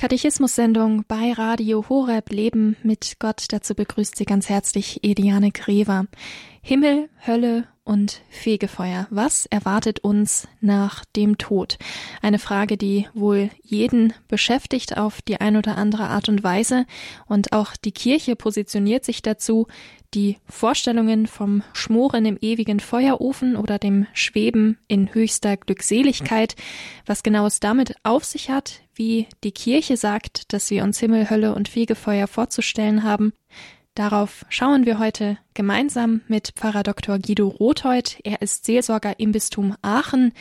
Katechismus-Sendung bei Radio Horeb Leben mit Gott. Dazu begrüßt Sie ganz herzlich Ediane Grever. Himmel, Hölle und Fegefeuer. Was erwartet uns nach dem Tod? Eine Frage, die wohl jeden beschäftigt auf die ein oder andere Art und Weise. Und auch die Kirche positioniert sich dazu, die Vorstellungen vom Schmoren im ewigen Feuerofen oder dem Schweben in höchster Glückseligkeit, was genau es damit auf sich hat, wie die Kirche sagt, dass wir uns Himmel, Hölle und Fegefeuer vorzustellen haben. Darauf schauen wir heute gemeinsam mit Pfarrer Dr. Guido Rothold. Er ist Seelsorger im Bistum Aachen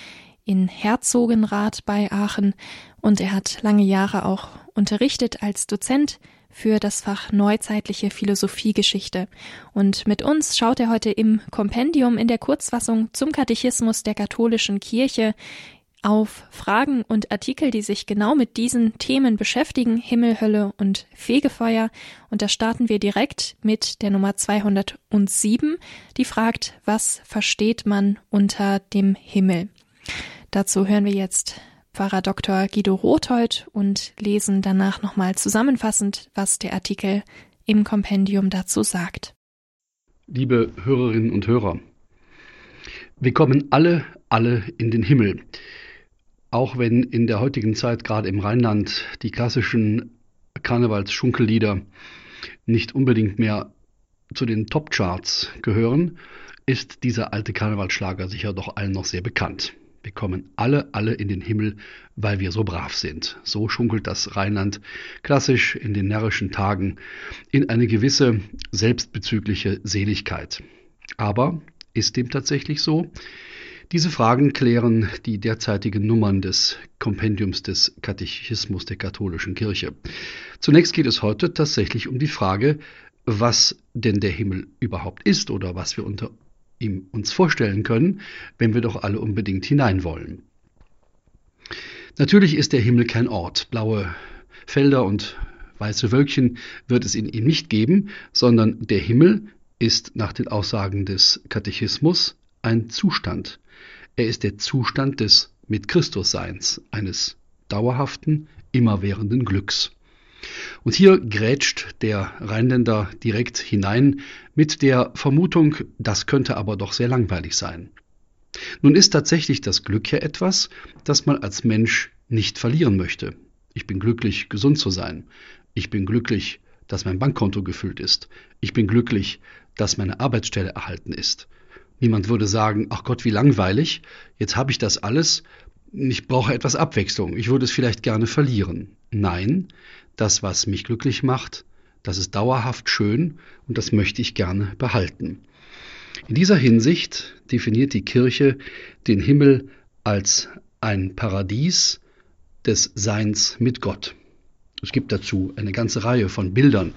in Herzogenrath bei Aachen und er hat lange Jahre auch unterrichtet als Dozent für das Fach Neuzeitliche Philosophiegeschichte. Und mit uns schaut er heute im Kompendium in der Kurzfassung zum Katechismus der katholischen Kirche auf Fragen und Artikel, die sich genau mit diesen Themen beschäftigen, Himmel, Hölle und Fegefeuer. Und da starten wir direkt mit der Nummer 207, die fragt, was versteht man unter dem Himmel? Dazu hören wir jetzt Pfarrer Dr. Guido Rothold und lesen danach nochmal zusammenfassend, was der Artikel im Kompendium dazu sagt. Liebe Hörerinnen und Hörer, wir kommen alle, alle in den Himmel. Auch wenn in der heutigen Zeit gerade im Rheinland die klassischen Karnevalsschunkellieder nicht unbedingt mehr zu den Top-Charts gehören, ist dieser alte Karnevalsschlager sicher doch allen noch sehr bekannt. Wir kommen alle, alle in den Himmel, weil wir so brav sind. So schunkelt das Rheinland klassisch in den närrischen Tagen in eine gewisse selbstbezügliche Seligkeit. Aber ist dem tatsächlich so? Diese Fragen klären die derzeitigen Nummern des Kompendiums des Katechismus der katholischen Kirche. Zunächst geht es heute tatsächlich um die Frage, was denn der Himmel überhaupt ist oder was wir unter ihm uns vorstellen können, wenn wir doch alle unbedingt hinein wollen. Natürlich ist der Himmel kein Ort. Blaue Felder und weiße Wölkchen wird es in ihm nicht geben, sondern der Himmel ist nach den Aussagen des Katechismus ein Zustand. Er ist der Zustand des mit Christus Seins, eines dauerhaften, immerwährenden Glücks. Und hier grätscht der Rheinländer direkt hinein mit der Vermutung, das könnte aber doch sehr langweilig sein. Nun ist tatsächlich das Glück ja etwas, das man als Mensch nicht verlieren möchte. Ich bin glücklich, gesund zu sein. Ich bin glücklich, dass mein Bankkonto gefüllt ist. Ich bin glücklich, dass meine Arbeitsstelle erhalten ist. Niemand würde sagen, ach Gott, wie langweilig, jetzt habe ich das alles, ich brauche etwas Abwechslung, ich würde es vielleicht gerne verlieren. Nein, das, was mich glücklich macht, das ist dauerhaft schön und das möchte ich gerne behalten. In dieser Hinsicht definiert die Kirche den Himmel als ein Paradies des Seins mit Gott. Es gibt dazu eine ganze Reihe von Bildern.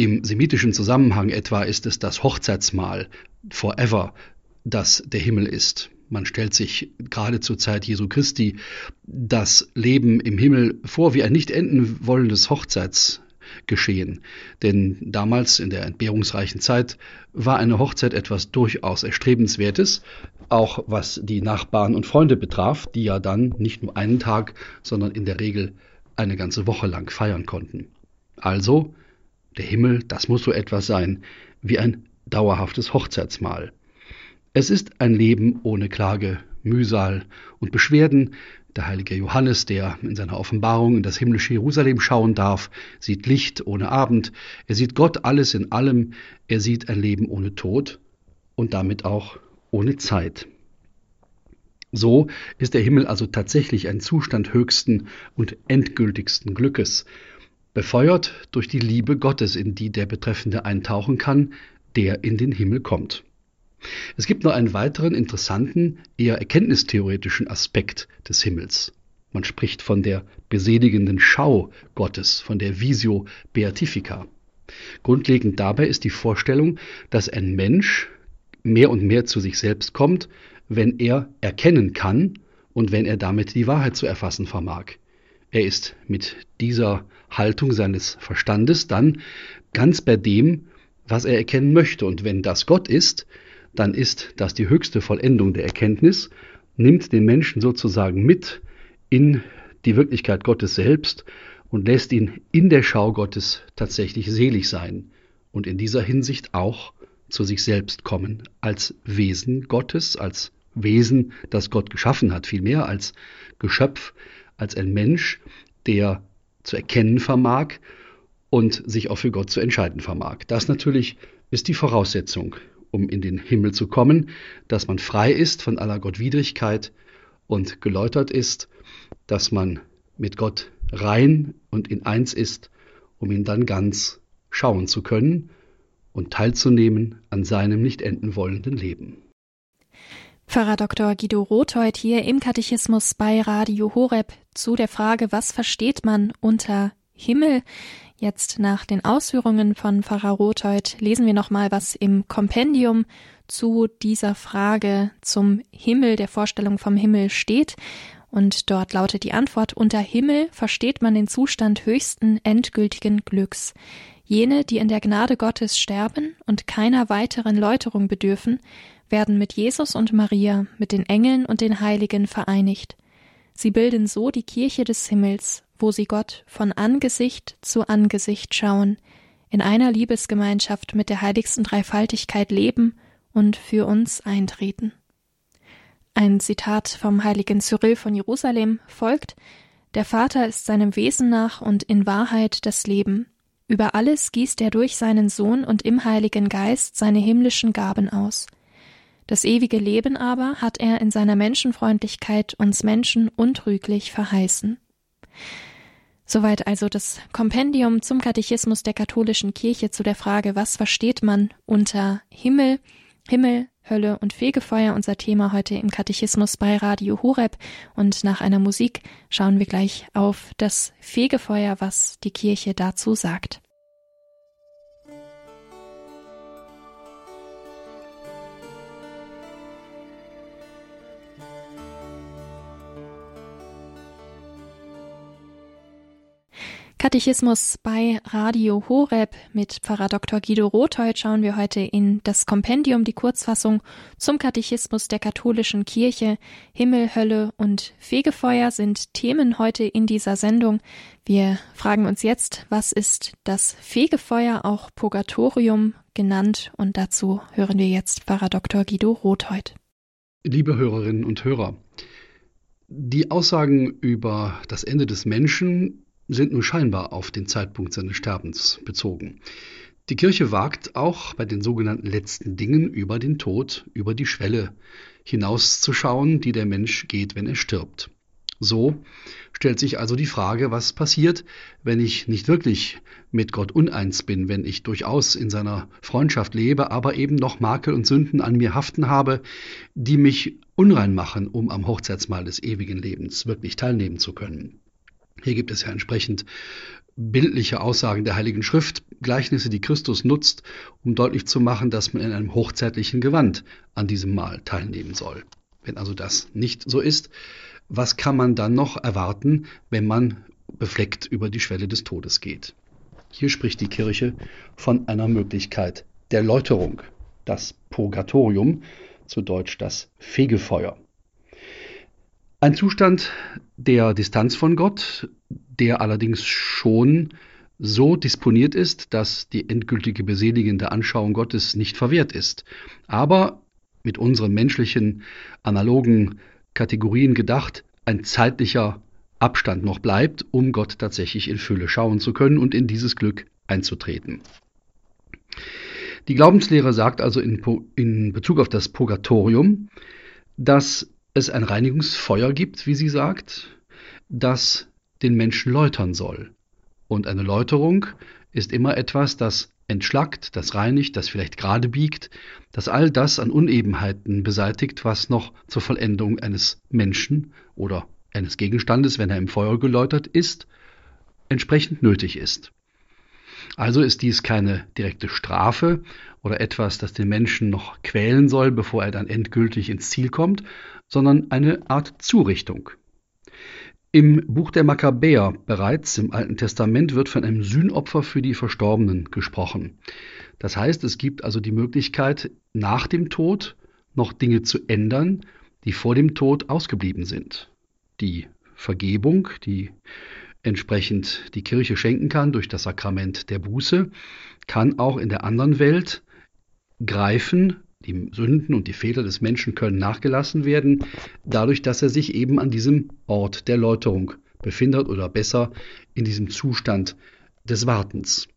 Im semitischen Zusammenhang etwa ist es das Hochzeitsmahl forever, das der Himmel ist. Man stellt sich gerade zur Zeit Jesu Christi das Leben im Himmel vor wie ein nicht enden wollendes Hochzeitsgeschehen. Denn damals in der entbehrungsreichen Zeit war eine Hochzeit etwas durchaus Erstrebenswertes, auch was die Nachbarn und Freunde betraf, die ja dann nicht nur einen Tag, sondern in der Regel eine ganze Woche lang feiern konnten. Also, der Himmel, das muss so etwas sein wie ein dauerhaftes Hochzeitsmahl. Es ist ein Leben ohne Klage, Mühsal und Beschwerden. Der heilige Johannes, der in seiner Offenbarung in das himmlische Jerusalem schauen darf, sieht Licht ohne Abend, er sieht Gott alles in allem, er sieht ein Leben ohne Tod und damit auch ohne Zeit. So ist der Himmel also tatsächlich ein Zustand höchsten und endgültigsten Glückes, befeuert durch die Liebe Gottes, in die der Betreffende eintauchen kann, der in den Himmel kommt. Es gibt noch einen weiteren interessanten, eher erkenntnistheoretischen Aspekt des Himmels. Man spricht von der beseligenden Schau Gottes, von der Visio Beatifica. Grundlegend dabei ist die Vorstellung, dass ein Mensch mehr und mehr zu sich selbst kommt, wenn er erkennen kann und wenn er damit die Wahrheit zu erfassen vermag. Er ist mit dieser Haltung seines Verstandes dann ganz bei dem, was er erkennen möchte. Und wenn das Gott ist, dann ist das die höchste Vollendung der Erkenntnis, nimmt den Menschen sozusagen mit in die Wirklichkeit Gottes selbst und lässt ihn in der Schau Gottes tatsächlich selig sein und in dieser Hinsicht auch zu sich selbst kommen, als Wesen Gottes, als Wesen, das Gott geschaffen hat, vielmehr als Geschöpf, als ein Mensch, der zu erkennen vermag und sich auch für Gott zu entscheiden vermag. Das natürlich ist die Voraussetzung, um in den Himmel zu kommen, dass man frei ist von aller Gottwidrigkeit und geläutert ist, dass man mit Gott rein und in eins ist, um ihn dann ganz schauen zu können und teilzunehmen an seinem nicht enden wollenden Leben. Pfarrer Dr. Guido Rothold hier im Katechismus bei Radio Horeb zu der Frage, was versteht man unter Himmel? Jetzt nach den Ausführungen von Pfarrer Rothold lesen wir nochmal, was im Kompendium zu dieser Frage zum Himmel, der Vorstellung vom Himmel steht. Und dort lautet die Antwort, unter Himmel versteht man den Zustand höchsten endgültigen Glücks. Jene, die in der Gnade Gottes sterben und keiner weiteren Läuterung bedürfen, werden mit Jesus und Maria, mit den Engeln und den Heiligen vereinigt. Sie bilden so die Kirche des Himmels, wo sie Gott von Angesicht zu Angesicht schauen, in einer Liebesgemeinschaft mit der heiligsten Dreifaltigkeit leben und für uns eintreten. Ein Zitat vom heiligen Cyril von Jerusalem folgt Der Vater ist seinem Wesen nach und in Wahrheit das Leben. Über alles gießt er durch seinen Sohn und im Heiligen Geist seine himmlischen Gaben aus. Das ewige Leben aber hat er in seiner Menschenfreundlichkeit uns Menschen untrüglich verheißen. Soweit also das Kompendium zum Katechismus der katholischen Kirche zu der Frage, was versteht man unter Himmel, Himmel, Hölle und Fegefeuer, unser Thema heute im Katechismus bei Radio Horeb. Und nach einer Musik schauen wir gleich auf das Fegefeuer, was die Kirche dazu sagt. Katechismus bei Radio Horeb mit Pfarrer Dr. Guido Rothold schauen wir heute in das Kompendium, die Kurzfassung zum Katechismus der katholischen Kirche. Himmel, Hölle und Fegefeuer sind Themen heute in dieser Sendung. Wir fragen uns jetzt, was ist das Fegefeuer, auch Purgatorium genannt? Und dazu hören wir jetzt Pfarrer Dr. Guido Rothold. Liebe Hörerinnen und Hörer, die Aussagen über das Ende des Menschen sind nur scheinbar auf den Zeitpunkt seines Sterbens bezogen. Die Kirche wagt auch bei den sogenannten letzten Dingen über den Tod, über die Schwelle hinauszuschauen, die der Mensch geht, wenn er stirbt. So stellt sich also die Frage, was passiert, wenn ich nicht wirklich mit Gott uneins bin, wenn ich durchaus in seiner Freundschaft lebe, aber eben noch Makel und Sünden an mir haften habe, die mich unrein machen, um am Hochzeitsmahl des ewigen Lebens wirklich teilnehmen zu können. Hier gibt es ja entsprechend bildliche Aussagen der Heiligen Schrift, Gleichnisse, die Christus nutzt, um deutlich zu machen, dass man in einem hochzeitlichen Gewand an diesem Mahl teilnehmen soll. Wenn also das nicht so ist, was kann man dann noch erwarten, wenn man befleckt über die Schwelle des Todes geht? Hier spricht die Kirche von einer Möglichkeit der Läuterung, das Purgatorium, zu Deutsch das Fegefeuer. Ein Zustand der Distanz von Gott, der allerdings schon so disponiert ist, dass die endgültige beseligende Anschauung Gottes nicht verwehrt ist, aber mit unseren menschlichen analogen Kategorien gedacht, ein zeitlicher Abstand noch bleibt, um Gott tatsächlich in Fülle schauen zu können und in dieses Glück einzutreten. Die Glaubenslehre sagt also in, in Bezug auf das Purgatorium, dass es ein Reinigungsfeuer gibt, wie sie sagt, das den Menschen läutern soll. Und eine Läuterung ist immer etwas, das entschlackt, das reinigt, das vielleicht gerade biegt, das all das an Unebenheiten beseitigt, was noch zur Vollendung eines Menschen oder eines Gegenstandes, wenn er im Feuer geläutert ist, entsprechend nötig ist. Also ist dies keine direkte Strafe oder etwas, das den Menschen noch quälen soll, bevor er dann endgültig ins Ziel kommt, sondern eine Art Zurichtung. Im Buch der Makkabäer bereits im Alten Testament wird von einem Sühnopfer für die Verstorbenen gesprochen. Das heißt, es gibt also die Möglichkeit, nach dem Tod noch Dinge zu ändern, die vor dem Tod ausgeblieben sind. Die Vergebung, die entsprechend die Kirche schenken kann durch das Sakrament der Buße, kann auch in der anderen Welt greifen. Die Sünden und die Fehler des Menschen können nachgelassen werden, dadurch, dass er sich eben an diesem Ort der Läuterung befindet oder besser in diesem Zustand des Wartens.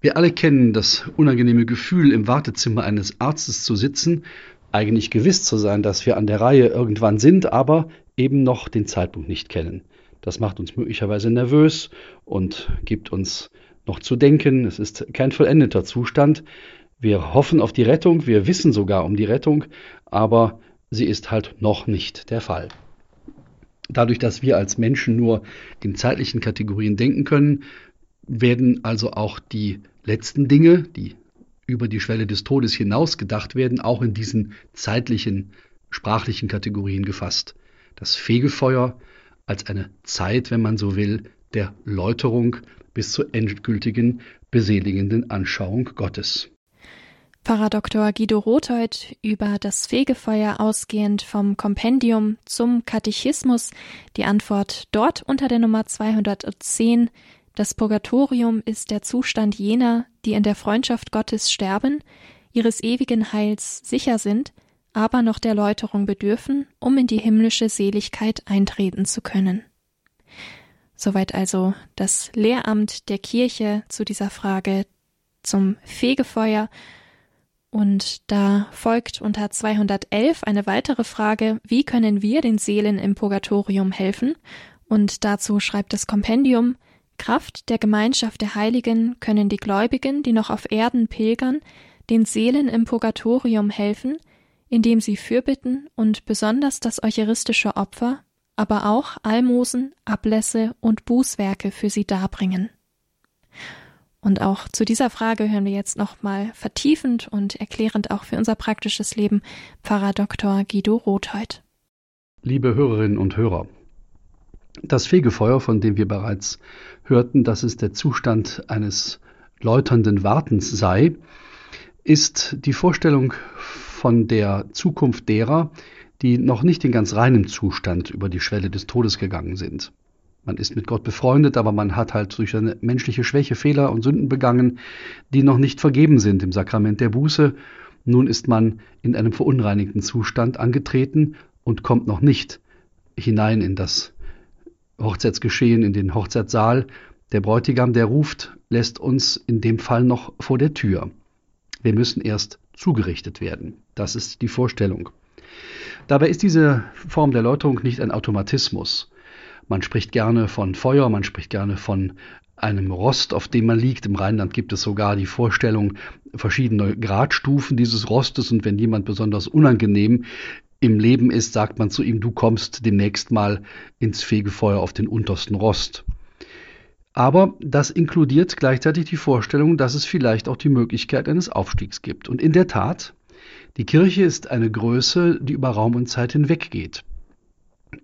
Wir alle kennen das unangenehme Gefühl, im Wartezimmer eines Arztes zu sitzen, eigentlich gewiss zu sein, dass wir an der Reihe irgendwann sind, aber eben noch den Zeitpunkt nicht kennen. Das macht uns möglicherweise nervös und gibt uns noch zu denken. Es ist kein vollendeter Zustand. Wir hoffen auf die Rettung, wir wissen sogar um die Rettung, aber sie ist halt noch nicht der Fall. Dadurch, dass wir als Menschen nur in zeitlichen Kategorien denken können, werden also auch die letzten Dinge, die über die Schwelle des Todes hinaus gedacht werden, auch in diesen zeitlichen, sprachlichen Kategorien gefasst. Das Fegefeuer als eine Zeit, wenn man so will, der Läuterung bis zur endgültigen, beseligenden Anschauung Gottes. Pfarrer Dr. Guido Rothold über das Fegefeuer ausgehend vom Kompendium zum Katechismus. Die Antwort dort unter der Nummer 210. Das Purgatorium ist der Zustand jener, die in der Freundschaft Gottes sterben, ihres ewigen Heils sicher sind, aber noch der Läuterung bedürfen, um in die himmlische Seligkeit eintreten zu können. Soweit also das Lehramt der Kirche zu dieser Frage zum Fegefeuer und da folgt unter 211 eine weitere Frage, wie können wir den Seelen im Purgatorium helfen? Und dazu schreibt das Kompendium, Kraft der Gemeinschaft der Heiligen können die Gläubigen, die noch auf Erden pilgern, den Seelen im Purgatorium helfen, indem sie Fürbitten und besonders das eucharistische Opfer, aber auch Almosen, Ablässe und Bußwerke für sie darbringen. Und auch zu dieser Frage hören wir jetzt nochmal vertiefend und erklärend auch für unser praktisches Leben Pfarrer Dr. Guido Rotheit. Liebe Hörerinnen und Hörer, das Fegefeuer, von dem wir bereits hörten, dass es der Zustand eines läuternden Wartens sei, ist die Vorstellung von der Zukunft derer, die noch nicht in ganz reinem Zustand über die Schwelle des Todes gegangen sind. Man ist mit Gott befreundet, aber man hat halt durch seine menschliche Schwäche Fehler und Sünden begangen, die noch nicht vergeben sind im Sakrament der Buße. Nun ist man in einem verunreinigten Zustand angetreten und kommt noch nicht hinein in das Hochzeitsgeschehen, in den Hochzeitssaal. Der Bräutigam, der ruft, lässt uns in dem Fall noch vor der Tür. Wir müssen erst zugerichtet werden. Das ist die Vorstellung. Dabei ist diese Form der Läuterung nicht ein Automatismus. Man spricht gerne von Feuer, man spricht gerne von einem Rost, auf dem man liegt. Im Rheinland gibt es sogar die Vorstellung verschiedener Gradstufen dieses Rostes und wenn jemand besonders unangenehm im Leben ist, sagt man zu ihm, du kommst demnächst mal ins Fegefeuer auf den untersten Rost. Aber das inkludiert gleichzeitig die Vorstellung, dass es vielleicht auch die Möglichkeit eines Aufstiegs gibt. Und in der Tat, die Kirche ist eine Größe, die über Raum und Zeit hinweggeht.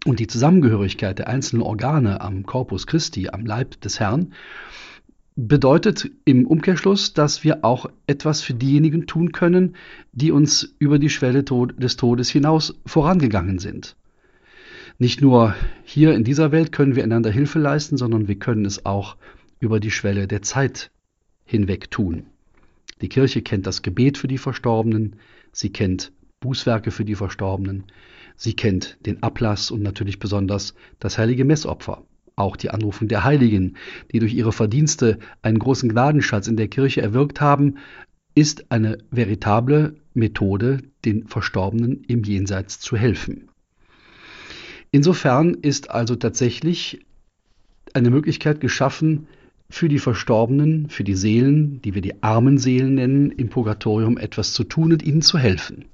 Und die Zusammengehörigkeit der einzelnen Organe am Corpus Christi, am Leib des Herrn, bedeutet im Umkehrschluss, dass wir auch etwas für diejenigen tun können, die uns über die Schwelle des Todes hinaus vorangegangen sind. Nicht nur hier in dieser Welt können wir einander Hilfe leisten, sondern wir können es auch über die Schwelle der Zeit hinweg tun. Die Kirche kennt das Gebet für die Verstorbenen, sie kennt Bußwerke für die Verstorbenen, Sie kennt den Ablass und natürlich besonders das heilige Messopfer, auch die Anrufung der Heiligen, die durch ihre Verdienste einen großen Gnadenschatz in der Kirche erwirkt haben, ist eine veritable Methode, den Verstorbenen im Jenseits zu helfen. Insofern ist also tatsächlich eine Möglichkeit geschaffen, für die Verstorbenen, für die Seelen, die wir die armen Seelen nennen, im Purgatorium etwas zu tun und ihnen zu helfen.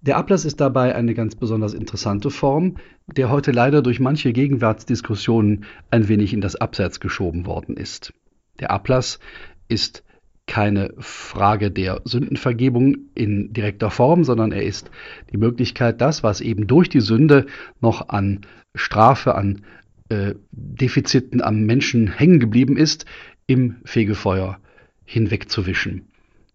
Der Ablass ist dabei eine ganz besonders interessante Form, der heute leider durch manche Gegenwartsdiskussionen ein wenig in das Abseits geschoben worden ist. Der Ablass ist keine Frage der Sündenvergebung in direkter Form, sondern er ist die Möglichkeit, das, was eben durch die Sünde noch an Strafe, an äh, Defiziten am Menschen hängen geblieben ist, im Fegefeuer hinwegzuwischen.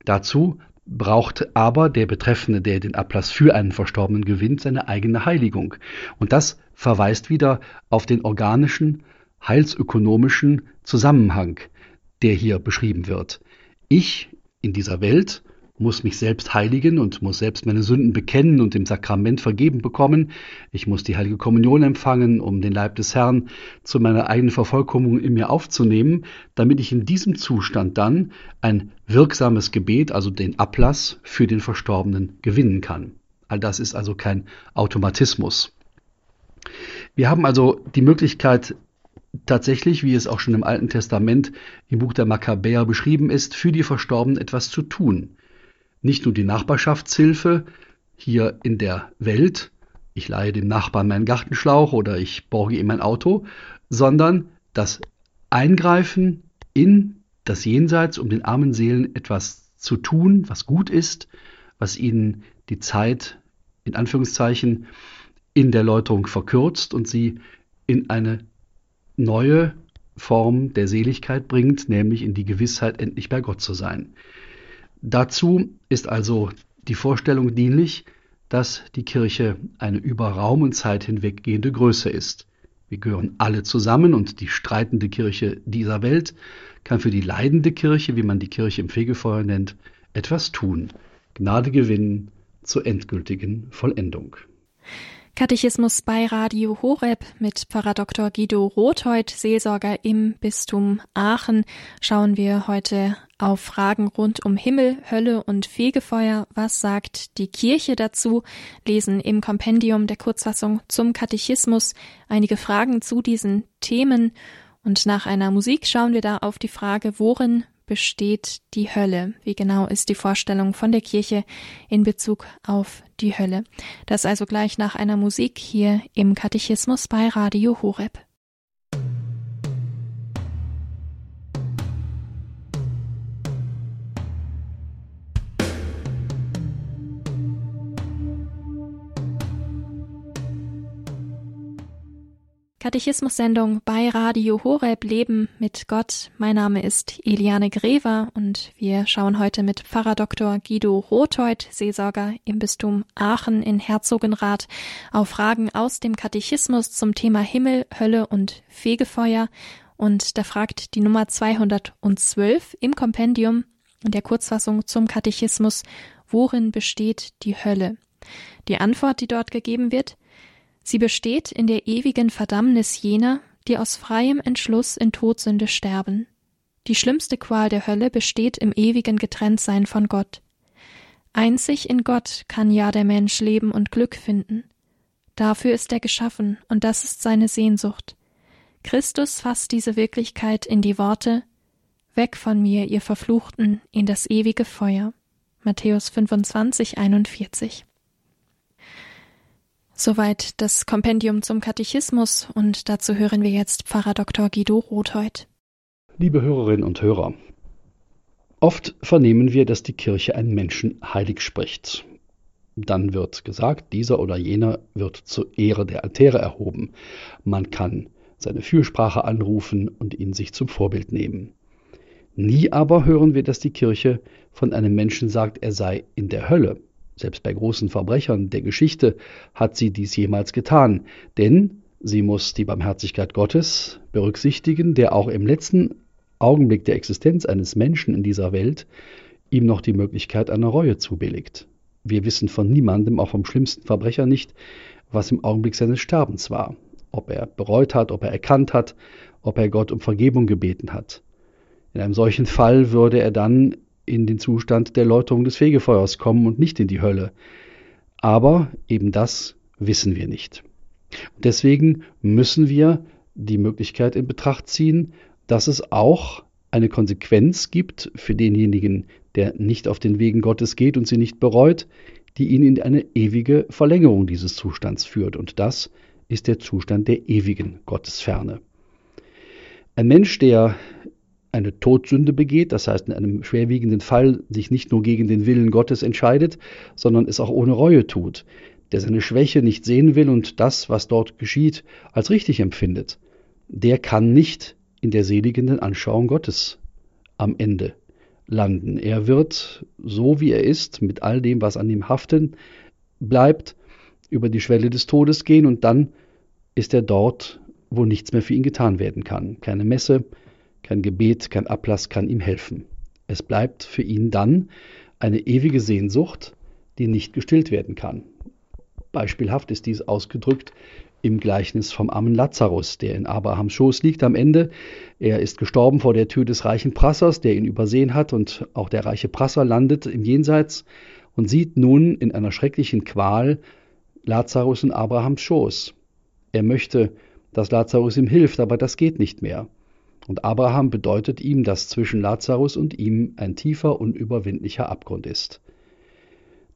Dazu braucht aber der Betreffende, der den Ablass für einen Verstorbenen gewinnt, seine eigene Heiligung. Und das verweist wieder auf den organischen, heilsökonomischen Zusammenhang, der hier beschrieben wird. Ich in dieser Welt muss mich selbst heiligen und muss selbst meine Sünden bekennen und im Sakrament vergeben bekommen. Ich muss die heilige Kommunion empfangen, um den Leib des Herrn zu meiner eigenen Vervollkommnung in mir aufzunehmen, damit ich in diesem Zustand dann ein wirksames Gebet, also den Ablass für den Verstorbenen gewinnen kann. All das ist also kein Automatismus. Wir haben also die Möglichkeit, tatsächlich, wie es auch schon im Alten Testament im Buch der Makkabäer beschrieben ist, für die Verstorbenen etwas zu tun. Nicht nur die Nachbarschaftshilfe hier in der Welt, ich leihe dem Nachbarn meinen Gartenschlauch oder ich borge ihm ein Auto, sondern das Eingreifen in das Jenseits, um den armen Seelen etwas zu tun, was gut ist, was ihnen die Zeit in Anführungszeichen in der Läuterung verkürzt und sie in eine neue Form der Seligkeit bringt, nämlich in die Gewissheit, endlich bei Gott zu sein. Dazu ist also die Vorstellung dienlich, dass die Kirche eine über Raum und Zeit hinweggehende Größe ist. Wir gehören alle zusammen und die streitende Kirche dieser Welt kann für die leidende Kirche, wie man die Kirche im Fegefeuer nennt, etwas tun, Gnade gewinnen zur endgültigen Vollendung. Katechismus bei Radio Horeb mit Pfarrer Dr. Guido Rothold, Seelsorger im Bistum Aachen, schauen wir heute auf Fragen rund um Himmel, Hölle und Fegefeuer. Was sagt die Kirche dazu? Lesen im Kompendium der Kurzfassung zum Katechismus einige Fragen zu diesen Themen. Und nach einer Musik schauen wir da auf die Frage, worin besteht die Hölle? Wie genau ist die Vorstellung von der Kirche in Bezug auf die Hölle? Das also gleich nach einer Musik hier im Katechismus bei Radio Horeb. Katechismus-Sendung bei Radio Horeb Leben mit Gott. Mein Name ist Eliane Grever und wir schauen heute mit Pfarrer Dr. Guido Rothold, Seelsorger im Bistum Aachen in Herzogenrath, auf Fragen aus dem Katechismus zum Thema Himmel, Hölle und Fegefeuer. Und da fragt die Nummer 212 im Kompendium in der Kurzfassung zum Katechismus, worin besteht die Hölle? Die Antwort, die dort gegeben wird, Sie besteht in der ewigen Verdammnis jener, die aus freiem Entschluss in Todsünde sterben. Die schlimmste Qual der Hölle besteht im ewigen Getrenntsein von Gott. Einzig in Gott kann ja der Mensch leben und Glück finden. Dafür ist er geschaffen, und das ist seine Sehnsucht. Christus fasst diese Wirklichkeit in die Worte Weg von mir, ihr Verfluchten, in das ewige Feuer. Matthäus 25, 41. Soweit das Kompendium zum Katechismus und dazu hören wir jetzt Pfarrer Dr. Guido Rothold. Liebe Hörerinnen und Hörer, oft vernehmen wir, dass die Kirche einen Menschen heilig spricht. Dann wird gesagt, dieser oder jener wird zur Ehre der Altäre erhoben. Man kann seine Fürsprache anrufen und ihn sich zum Vorbild nehmen. Nie aber hören wir, dass die Kirche von einem Menschen sagt, er sei in der Hölle selbst bei großen Verbrechern der Geschichte hat sie dies jemals getan, denn sie muss die Barmherzigkeit Gottes berücksichtigen, der auch im letzten Augenblick der Existenz eines Menschen in dieser Welt ihm noch die Möglichkeit einer Reue zubilligt. Wir wissen von niemandem, auch vom schlimmsten Verbrecher nicht, was im Augenblick seines Sterbens war, ob er bereut hat, ob er erkannt hat, ob er Gott um Vergebung gebeten hat. In einem solchen Fall würde er dann in den Zustand der Läuterung des Fegefeuers kommen und nicht in die Hölle. Aber eben das wissen wir nicht. deswegen müssen wir die Möglichkeit in Betracht ziehen, dass es auch eine Konsequenz gibt für denjenigen, der nicht auf den Wegen Gottes geht und sie nicht bereut, die ihn in eine ewige Verlängerung dieses Zustands führt. Und das ist der Zustand der ewigen Gottesferne. Ein Mensch, der eine Todsünde begeht, das heißt in einem schwerwiegenden Fall sich nicht nur gegen den Willen Gottes entscheidet, sondern es auch ohne Reue tut, der seine Schwäche nicht sehen will und das, was dort geschieht, als richtig empfindet, der kann nicht in der seligenden Anschauung Gottes am Ende landen. Er wird, so wie er ist, mit all dem, was an ihm haften bleibt, über die Schwelle des Todes gehen und dann ist er dort, wo nichts mehr für ihn getan werden kann. Keine Messe, kein Gebet, kein Ablass kann ihm helfen. Es bleibt für ihn dann eine ewige Sehnsucht, die nicht gestillt werden kann. Beispielhaft ist dies ausgedrückt im Gleichnis vom armen Lazarus, der in Abrahams Schoß liegt am Ende. Er ist gestorben vor der Tür des reichen Prassers, der ihn übersehen hat, und auch der reiche Prasser landet im Jenseits und sieht nun in einer schrecklichen Qual Lazarus in Abrahams Schoß. Er möchte, dass Lazarus ihm hilft, aber das geht nicht mehr. Und Abraham bedeutet ihm, dass zwischen Lazarus und ihm ein tiefer, unüberwindlicher Abgrund ist.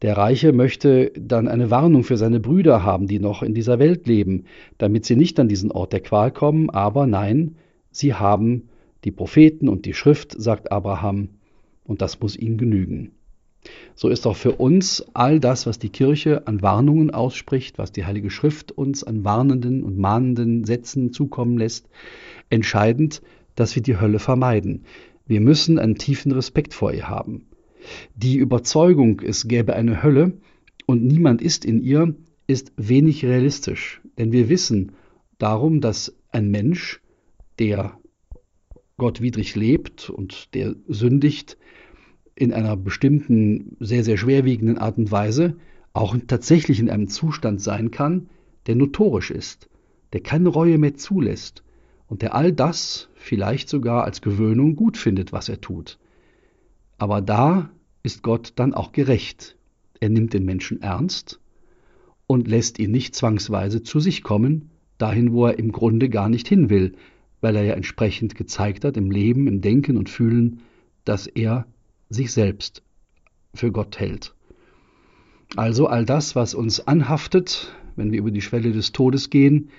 Der Reiche möchte dann eine Warnung für seine Brüder haben, die noch in dieser Welt leben, damit sie nicht an diesen Ort der Qual kommen, aber nein, sie haben die Propheten und die Schrift, sagt Abraham, und das muss ihnen genügen. So ist auch für uns all das, was die Kirche an Warnungen ausspricht, was die Heilige Schrift uns an warnenden und mahnenden Sätzen zukommen lässt, entscheidend, dass wir die Hölle vermeiden. Wir müssen einen tiefen Respekt vor ihr haben. Die Überzeugung, es gäbe eine Hölle und niemand ist in ihr, ist wenig realistisch, denn wir wissen darum, dass ein Mensch, der gottwidrig lebt und der sündigt, in einer bestimmten, sehr, sehr schwerwiegenden Art und Weise auch tatsächlich in einem Zustand sein kann, der notorisch ist, der keine Reue mehr zulässt und der all das vielleicht sogar als Gewöhnung gut findet, was er tut. Aber da ist Gott dann auch gerecht. Er nimmt den Menschen ernst und lässt ihn nicht zwangsweise zu sich kommen, dahin, wo er im Grunde gar nicht hin will, weil er ja entsprechend gezeigt hat im Leben, im Denken und Fühlen, dass er sich selbst für Gott hält. Also all das, was uns anhaftet, wenn wir über die Schwelle des Todes gehen,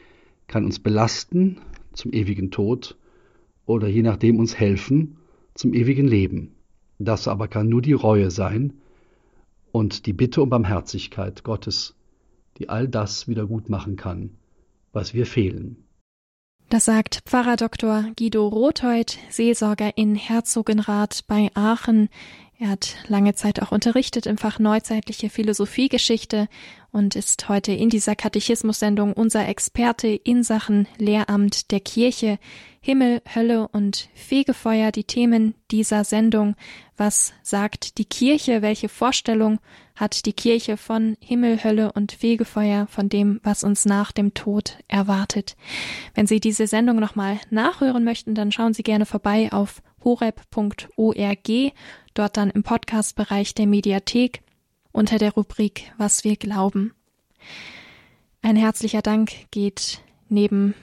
kann uns belasten zum ewigen Tod oder je nachdem uns helfen zum ewigen Leben. Das aber kann nur die Reue sein und die Bitte um Barmherzigkeit Gottes, die all das wieder gut machen kann, was wir fehlen. Das sagt Pfarrer Dr. Guido Rothold, Seelsorger in Herzogenrath bei Aachen. Er hat lange Zeit auch unterrichtet im Fach Neuzeitliche Philosophiegeschichte und ist heute in dieser Katechismus-Sendung unser Experte in Sachen Lehramt der Kirche. Himmel, Hölle und Fegefeuer, die Themen dieser Sendung. Was sagt die Kirche? Welche Vorstellung hat die Kirche von Himmel, Hölle und Fegefeuer, von dem, was uns nach dem Tod erwartet? Wenn Sie diese Sendung nochmal nachhören möchten, dann schauen Sie gerne vorbei auf horeb.org, dort dann im Podcast-Bereich der Mediathek unter der Rubrik Was wir glauben. Ein herzlicher Dank geht neben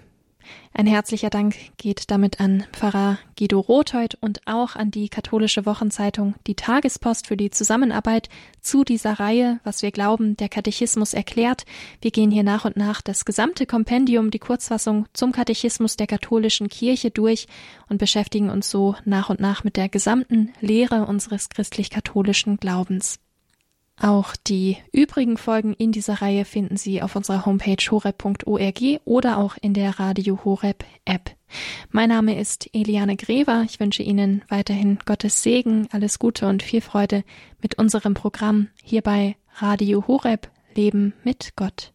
ein herzlicher Dank geht damit an Pfarrer Guido Rothold und auch an die katholische Wochenzeitung Die Tagespost für die Zusammenarbeit zu dieser Reihe, was wir glauben, der Katechismus erklärt. Wir gehen hier nach und nach das gesamte Kompendium, die Kurzfassung zum Katechismus der katholischen Kirche durch und beschäftigen uns so nach und nach mit der gesamten Lehre unseres christlich-katholischen Glaubens. Auch die übrigen Folgen in dieser Reihe finden Sie auf unserer Homepage horeb.org oder auch in der Radio Horeb App. Mein Name ist Eliane Grever. Ich wünsche Ihnen weiterhin Gottes Segen, alles Gute und viel Freude mit unserem Programm hier bei Radio Horeb Leben mit Gott.